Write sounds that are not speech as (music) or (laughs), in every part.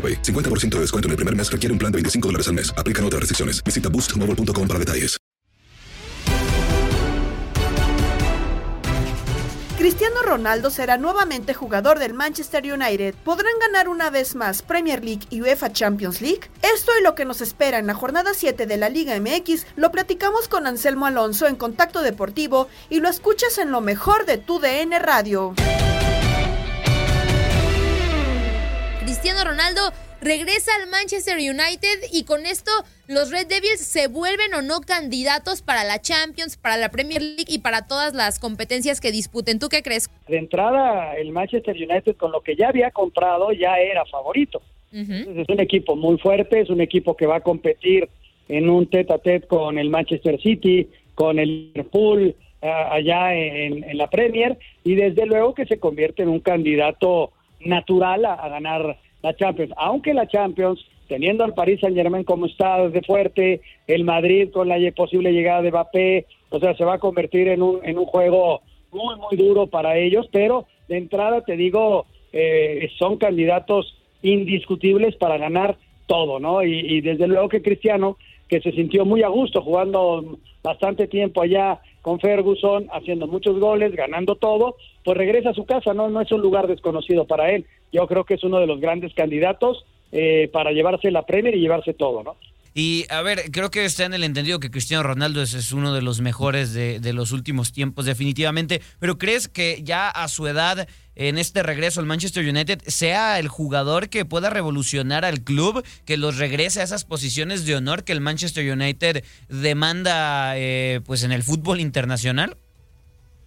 AroPay. 50% de descuento en el primer mes requiere un plan de 25 dólares al mes. Aplican otras restricciones. Visita boostmobile.com para detalles. Cristiano Ronaldo será nuevamente jugador del Manchester United. ¿Podrán ganar una vez más Premier League y UEFA Champions League? Esto y lo que nos espera en la jornada 7 de la Liga MX lo platicamos con Anselmo Alonso en Contacto Deportivo y lo escuchas en lo mejor de tu DN Radio. Cristiano Ronaldo regresa al Manchester United y con esto los Red Devils se vuelven o no candidatos para la Champions, para la Premier League y para todas las competencias que disputen. ¿Tú qué crees? De entrada, el Manchester United con lo que ya había comprado ya era favorito. Entonces, es un equipo muy fuerte, es un equipo que va a competir en un tete a tete con el Manchester City, con el Liverpool, ah, allá en, en la Premier, y desde luego que se convierte en un candidato natural a, ganar la Champions. Aunque la Champions, teniendo al Paris Saint Germain como está de fuerte, el Madrid con la posible llegada de Mbappé, o sea, se va a convertir en un, en un juego muy, muy duro para ellos, pero de entrada te digo, eh, son candidatos indiscutibles para ganar todo, ¿no? Y desde luego que Cristiano, que se sintió muy a gusto jugando bastante tiempo allá con Ferguson, haciendo muchos goles, ganando todo, pues regresa a su casa, ¿no? No es un lugar desconocido para él. Yo creo que es uno de los grandes candidatos eh, para llevarse la Premier y llevarse todo, ¿no? Y a ver, creo que está en el entendido que Cristiano Ronaldo es, es uno de los mejores de, de, los últimos tiempos, definitivamente. Pero ¿crees que ya a su edad, en este regreso al Manchester United, sea el jugador que pueda revolucionar al club, que los regrese a esas posiciones de honor que el Manchester United demanda eh, pues en el fútbol internacional?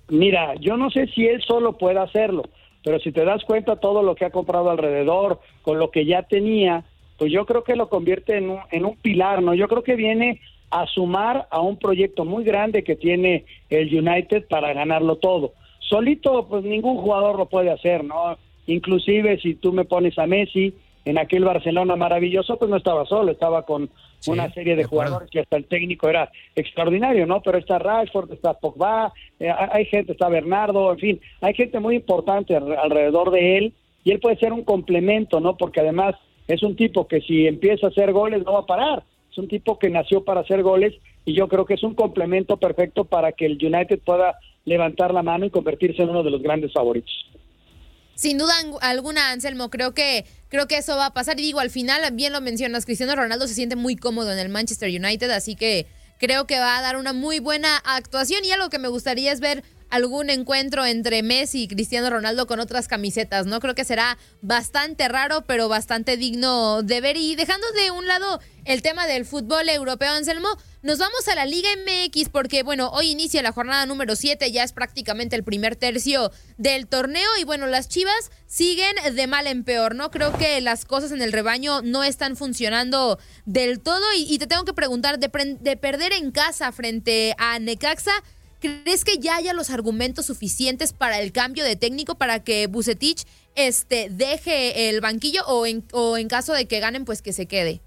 Mira, yo no sé si él solo puede hacerlo, pero si te das cuenta todo lo que ha comprado alrededor, con lo que ya tenía, pues yo creo que lo convierte en un, en un pilar, ¿no? Yo creo que viene a sumar a un proyecto muy grande que tiene el United para ganarlo todo. Solito, pues ningún jugador lo puede hacer, ¿no? Inclusive si tú me pones a Messi en aquel Barcelona maravilloso, pues no estaba solo, estaba con sí, una serie de, de jugadores que hasta el técnico era extraordinario, ¿no? Pero está Rashford, está Pogba, eh, hay gente, está Bernardo, en fin, hay gente muy importante alrededor de él y él puede ser un complemento, ¿no? Porque además es un tipo que si empieza a hacer goles no va a parar. Es un tipo que nació para hacer goles y yo creo que es un complemento perfecto para que el United pueda levantar la mano y convertirse en uno de los grandes favoritos. Sin duda alguna, Anselmo, creo que creo que eso va a pasar. Y digo, al final, bien lo mencionas, Cristiano Ronaldo se siente muy cómodo en el Manchester United, así que creo que va a dar una muy buena actuación. Y algo que me gustaría es ver algún encuentro entre Messi y Cristiano Ronaldo con otras camisetas, ¿no? Creo que será bastante raro, pero bastante digno de ver. Y dejando de un lado el tema del fútbol europeo, Anselmo, nos vamos a la Liga MX porque, bueno, hoy inicia la jornada número 7, ya es prácticamente el primer tercio del torneo y, bueno, las Chivas siguen de mal en peor, ¿no? Creo que las cosas en el rebaño no están funcionando del todo y, te tengo que preguntar, de, de perder en casa frente a Necaxa, ¿crees que ya haya los argumentos suficientes para el cambio de técnico para que Bucetich este, deje el banquillo o en, o en caso de que ganen, pues que se quede?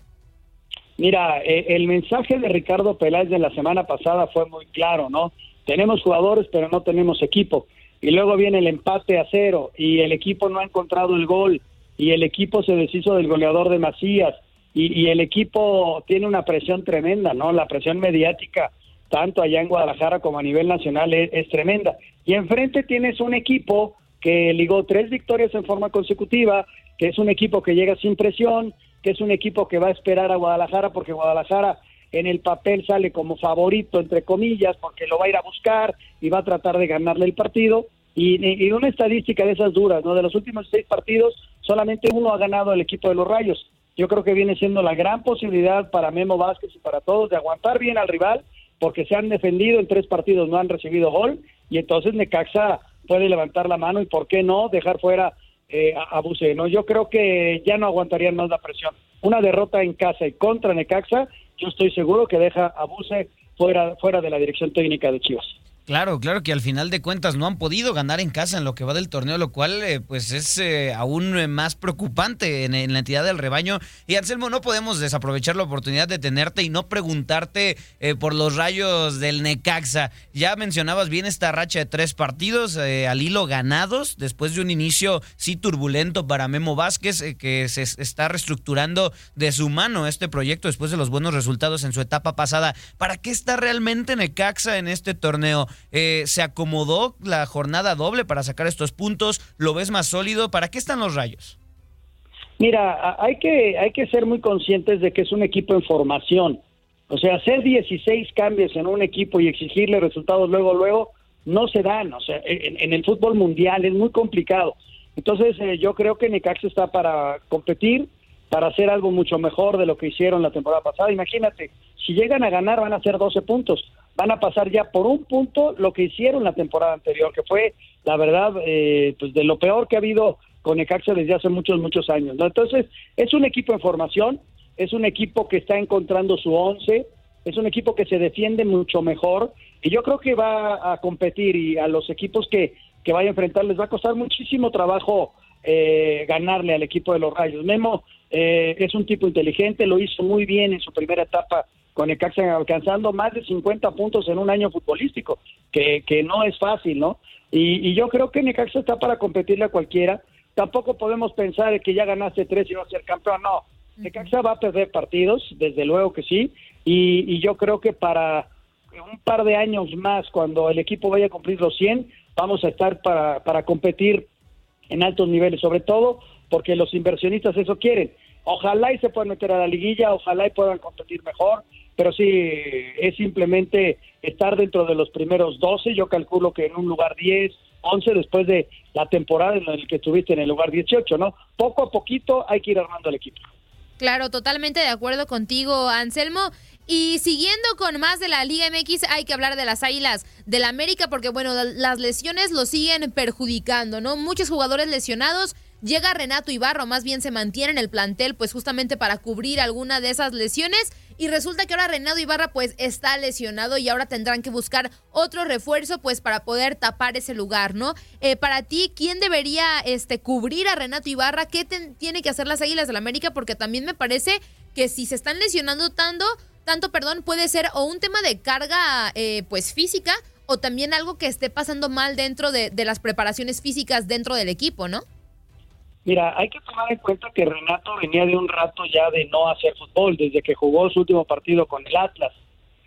Mira, eh, el mensaje de Ricardo Peláez de la semana pasada fue muy claro, ¿no? Tenemos jugadores, pero no tenemos equipo. Y luego viene el empate a cero y el equipo no ha encontrado el gol y el equipo se deshizo del goleador de Macías y, el equipo tiene una presión tremenda, ¿no? La presión mediática, tanto allá en Guadalajara como a nivel nacional, es, tremenda. Y enfrente tienes un equipo que ligó tres victorias en forma consecutiva, que es un equipo que llega sin presión, que es un equipo que va a esperar a Guadalajara porque Guadalajara en el papel sale como favorito, entre comillas, porque lo va a ir a buscar y va a tratar de ganarle el partido. Y, una estadística de esas duras, ¿no? De los últimos seis partidos, solamente uno ha ganado el equipo de los Rayos. Yo creo que viene siendo la gran posibilidad para Memo Vázquez y para todos de aguantar bien al rival, porque se han defendido en tres partidos, no han recibido gol, y entonces Necaxa puede levantar la mano y, ¿por qué no?, dejar fuera eh, a, ¿no? Yo creo que ya no aguantarían más la presión. Una derrota en casa y contra Necaxa, yo estoy seguro que deja a Buse fuera, fuera de la dirección técnica de Chivas. Claro, claro que al final de cuentas no han podido ganar en casa en lo que va del torneo, lo cual eh, pues es eh, aún eh, más preocupante en, la entidad del rebaño. Y Anselmo, no podemos desaprovechar la oportunidad de tenerte y no preguntarte por los rayos del Necaxa. Ya mencionabas bien esta racha de tres partidos al hilo ganados, después de un inicio sí turbulento para Memo Vázquez, que se está reestructurando de su mano este proyecto después de los buenos resultados en su etapa pasada. ¿Para qué está realmente Necaxa en este torneo? Eh, ¿Se acomodó la jornada doble para sacar estos puntos? ¿Lo ves más sólido? ¿Para qué están los rayos? Mira, hay que, hay que ser muy conscientes de que es un equipo en formación. O sea, hacer 16 cambios en un equipo y exigirle resultados luego, luego, no se dan. O sea, en, el fútbol mundial es muy complicado. Entonces, eh, yo creo que Necaxa está para competir, para hacer algo mucho mejor de lo que hicieron la temporada pasada. Imagínate, si llegan a ganar van a hacer 12 puntos van a pasar ya por un punto lo que hicieron la temporada anterior, que fue, la verdad, eh, pues de lo peor que ha habido con Necaxa desde hace muchos, muchos años. ¿no? Entonces, es un equipo en formación, es un equipo que está encontrando su once, es un equipo que se defiende mucho mejor y yo creo que va a competir y a los equipos que, que vaya a enfrentar les va a costar muchísimo trabajo eh, ganarle al equipo de los Rayos. Memo eh, es un tipo inteligente, lo hizo muy bien en su primera etapa con Necaxa alcanzando más de 50 puntos en un año futbolístico, que, que no es fácil, ¿no? Y, yo creo que Necaxa está para competirle a cualquiera. Tampoco podemos pensar que ya ganaste tres y a ser campeón, no. Necaxa va a perder partidos, desde luego que sí, y, y yo creo que para un par de años más, cuando el equipo vaya a cumplir los 100, vamos a estar para, para competir en altos niveles, sobre todo porque los inversionistas eso quieren. Ojalá y se puedan meter a la liguilla, ojalá y puedan competir mejor, pero sí, es simplemente estar dentro de los primeros 12, yo calculo que en un lugar 10, 11 después de la temporada en la que estuviste en el lugar 18, ¿no? Poco a poquito hay que ir armando el equipo. Claro, totalmente de acuerdo contigo, Anselmo. Y siguiendo con más de la Liga MX, hay que hablar de las Águilas del la América porque, bueno, las lesiones lo siguen perjudicando, ¿no? Muchos jugadores lesionados Llega Renato Ibarro, más bien se mantiene en el plantel, pues justamente para cubrir alguna de esas lesiones. Y resulta que ahora Renato Ibarra pues está lesionado y ahora tendrán que buscar otro refuerzo pues para poder tapar ese lugar, ¿no? Eh, para ti, ¿quién debería este, cubrir a Renato Ibarra? ¿Qué tiene que hacer las Águilas del la América? Porque también me parece que si se están lesionando tanto, tanto, perdón, puede ser o un tema de carga eh, pues física o también algo que esté pasando mal dentro de, de las preparaciones físicas dentro del equipo, ¿no? Mira, hay que tomar en cuenta que Renato venía de un rato ya de no hacer fútbol, desde que jugó su último partido con el Atlas.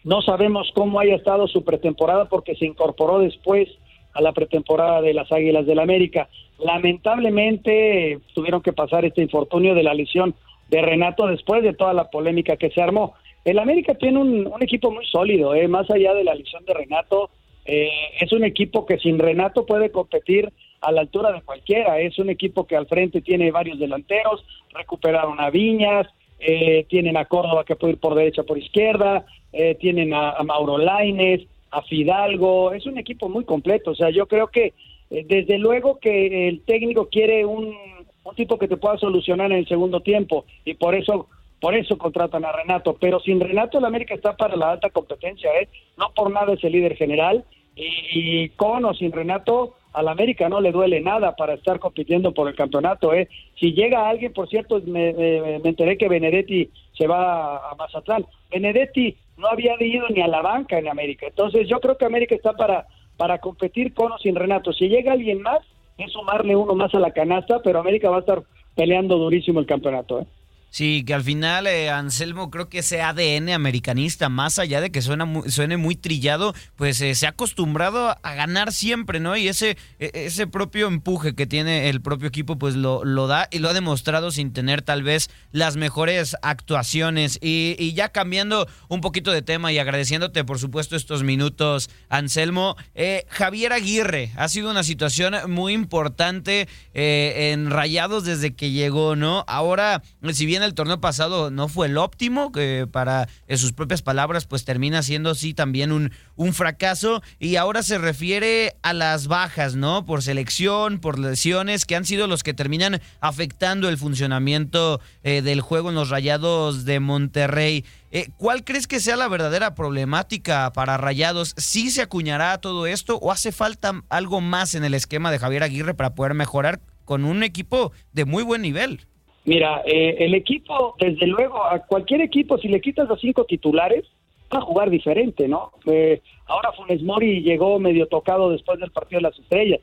No sabemos cómo haya estado su pretemporada porque se incorporó después a la pretemporada de las Águilas del América. Lamentablemente tuvieron que pasar este infortunio de la lesión de Renato después de toda la polémica que se armó. El América tiene un, equipo muy sólido, ¿eh? más allá de la lesión de Renato, Eh, es un equipo que sin Renato puede competir a la altura de cualquiera. Es un equipo que al frente tiene varios delanteros, recuperaron a Viñas, eh, tienen a Córdoba que puede ir por derecha, por izquierda, eh, tienen a, Mauro Laines, a Fidalgo. Es un equipo muy completo. O sea, yo creo que desde luego que el técnico quiere un, un tipo que te pueda solucionar en el segundo tiempo y por eso por eso contratan a Renato, pero sin Renato el América está para la alta competencia, ¿eh? No por nada es el líder general y, con o sin Renato al América no le duele nada para estar compitiendo por el campeonato, ¿eh? Si llega alguien, por cierto, me, enteré que Benedetti se va a, Mazatlán. Benedetti no había ido ni a la banca en América, entonces yo creo que América está para para competir con o sin Renato. Si llega alguien más, es sumarle uno más a la canasta, pero América va a estar peleando durísimo el campeonato, ¿eh? Sí, que al final eh, Anselmo creo que ese ADN americanista, más allá de que suena suene muy trillado, pues eh, se ha acostumbrado a ganar siempre, ¿no? Y ese, e, ese propio empuje que tiene el propio equipo, pues lo, lo da y lo ha demostrado sin tener tal vez las mejores actuaciones. Y, ya cambiando un poquito de tema y agradeciéndote, por supuesto, estos minutos, Anselmo, eh, Javier Aguirre ha sido una situación muy importante en Rayados desde que llegó, ¿no? Ahora, si bien el torneo pasado no fue el óptimo, que para en sus propias palabras pues termina siendo sí también un, un fracaso y ahora se refiere a las bajas, ¿no? Por selección, por lesiones, que han sido los que terminan afectando el funcionamiento eh, del juego en los Rayados de Monterrey. Eh, ¿Cuál crees que sea la verdadera problemática para Rayados? ¿Sí se acuñará todo esto o hace falta algo más en el esquema de Javier Aguirre para poder mejorar con un equipo de muy buen nivel? Mira, eh, el equipo, desde luego, a cualquier equipo, si le quitas a cinco titulares, va a jugar diferente, ¿no? Eh, ahora Funes Mori llegó medio tocado después del partido de las estrellas.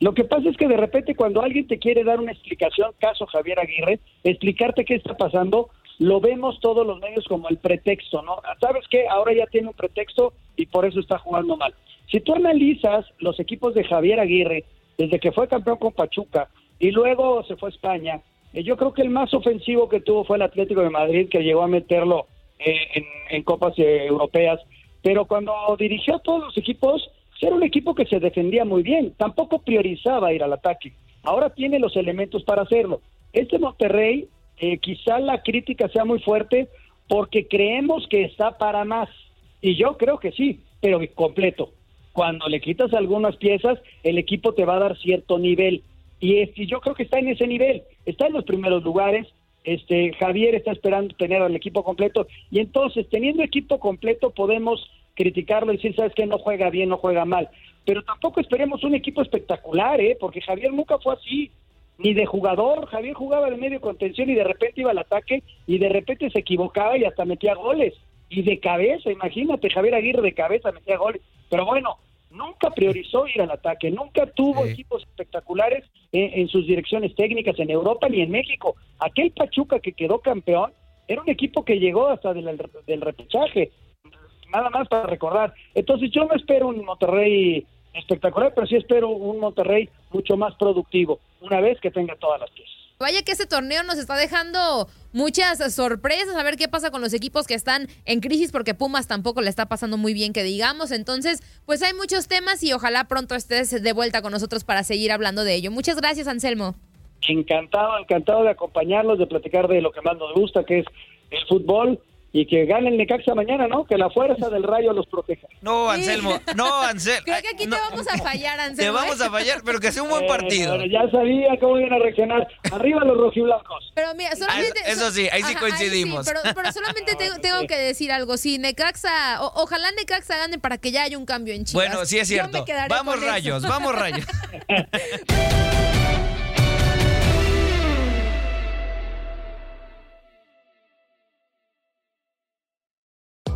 Lo que pasa es que de repente cuando alguien te quiere dar una explicación, caso Javier Aguirre, explicarte qué está pasando, lo vemos todos los medios como el pretexto, ¿no? ¿Sabes qué? Ahora ya tiene un pretexto y por eso está jugando mal. Si tú analizas los equipos de Javier Aguirre, desde que fue campeón con Pachuca y luego se fue a España, yo creo que el más ofensivo que tuvo fue el Atlético de Madrid, que llegó a meterlo eh, en, copas eh, europeas. Pero cuando dirigió a todos los equipos, era un equipo que se defendía muy bien. Tampoco priorizaba ir al ataque. Ahora tiene los elementos para hacerlo. Este Monterrey, quizá la crítica sea muy fuerte porque creemos que está para más. Y yo creo que sí, pero completo. Cuando le quitas algunas piezas, el equipo te va a dar cierto nivel y este, yo creo que está en ese nivel, está en los primeros lugares. Este Javier está esperando tener al equipo completo y entonces teniendo equipo completo podemos criticarlo y decir, sabes que no juega bien, no juega mal, pero tampoco esperemos un equipo espectacular, ¿eh? porque Javier nunca fue así, ni de jugador, Javier jugaba de medio contención y de repente iba al ataque y de repente se equivocaba y hasta metía goles, y de cabeza, imagínate, Javier Aguirre de cabeza metía goles, pero bueno, nunca priorizó ir al ataque, nunca tuvo equipos espectaculares en, sus direcciones técnicas en Europa ni en México. Aquel Pachuca que quedó campeón era un equipo que llegó hasta del, del repechaje, nada más para recordar. Entonces yo no espero un Monterrey espectacular, pero sí espero un Monterrey mucho más productivo, una vez que tenga todas las piezas. Vaya que este torneo nos está dejando muchas sorpresas, a ver qué pasa con los equipos que están en crisis, porque Pumas tampoco le está pasando muy bien, que digamos. Entonces, pues hay muchos temas y ojalá pronto estés de vuelta con nosotros para seguir hablando de ello. Muchas gracias, Anselmo. Encantado, encantado de acompañarlos, de platicar de lo que más nos gusta, que es el fútbol y que gane el Necaxa mañana, ¿no? Que la fuerza del rayo los proteja. No, Anselmo, no, Anselmo. Creo que aquí te vamos a fallar, Anselmo. Te vamos a fallar, pero que sea un buen partido. ya sabía cómo iban a reaccionar. Arriba los rojiblancos. Pero mira, solamente... Ah, eso, sí, ahí sí coincidimos. pero, solamente (laughs) tengo, que decir algo. Sí, Necaxa, ojalá Necaxa gane para que ya haya un cambio en Chile. Bueno, sí es cierto. Vamos rayos, vamos rayos. (laughs)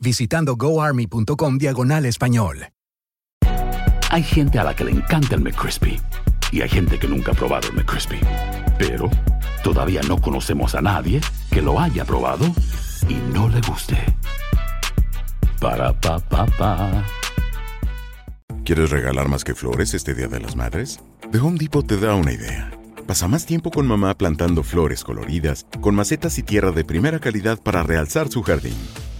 visitando goarmy.com diagonal español. Hay gente a la que le encanta el McCrispy y hay gente que nunca ha probado el McCrispy. Pero todavía no conocemos a nadie que lo haya probado y no le guste. Para pa pa pa. ¿Quieres regalar más que flores este Día de las Madres? The Home Depot te da una idea. Pasa más tiempo con mamá plantando flores coloridas, con macetas y tierra de primera calidad para realzar su jardín.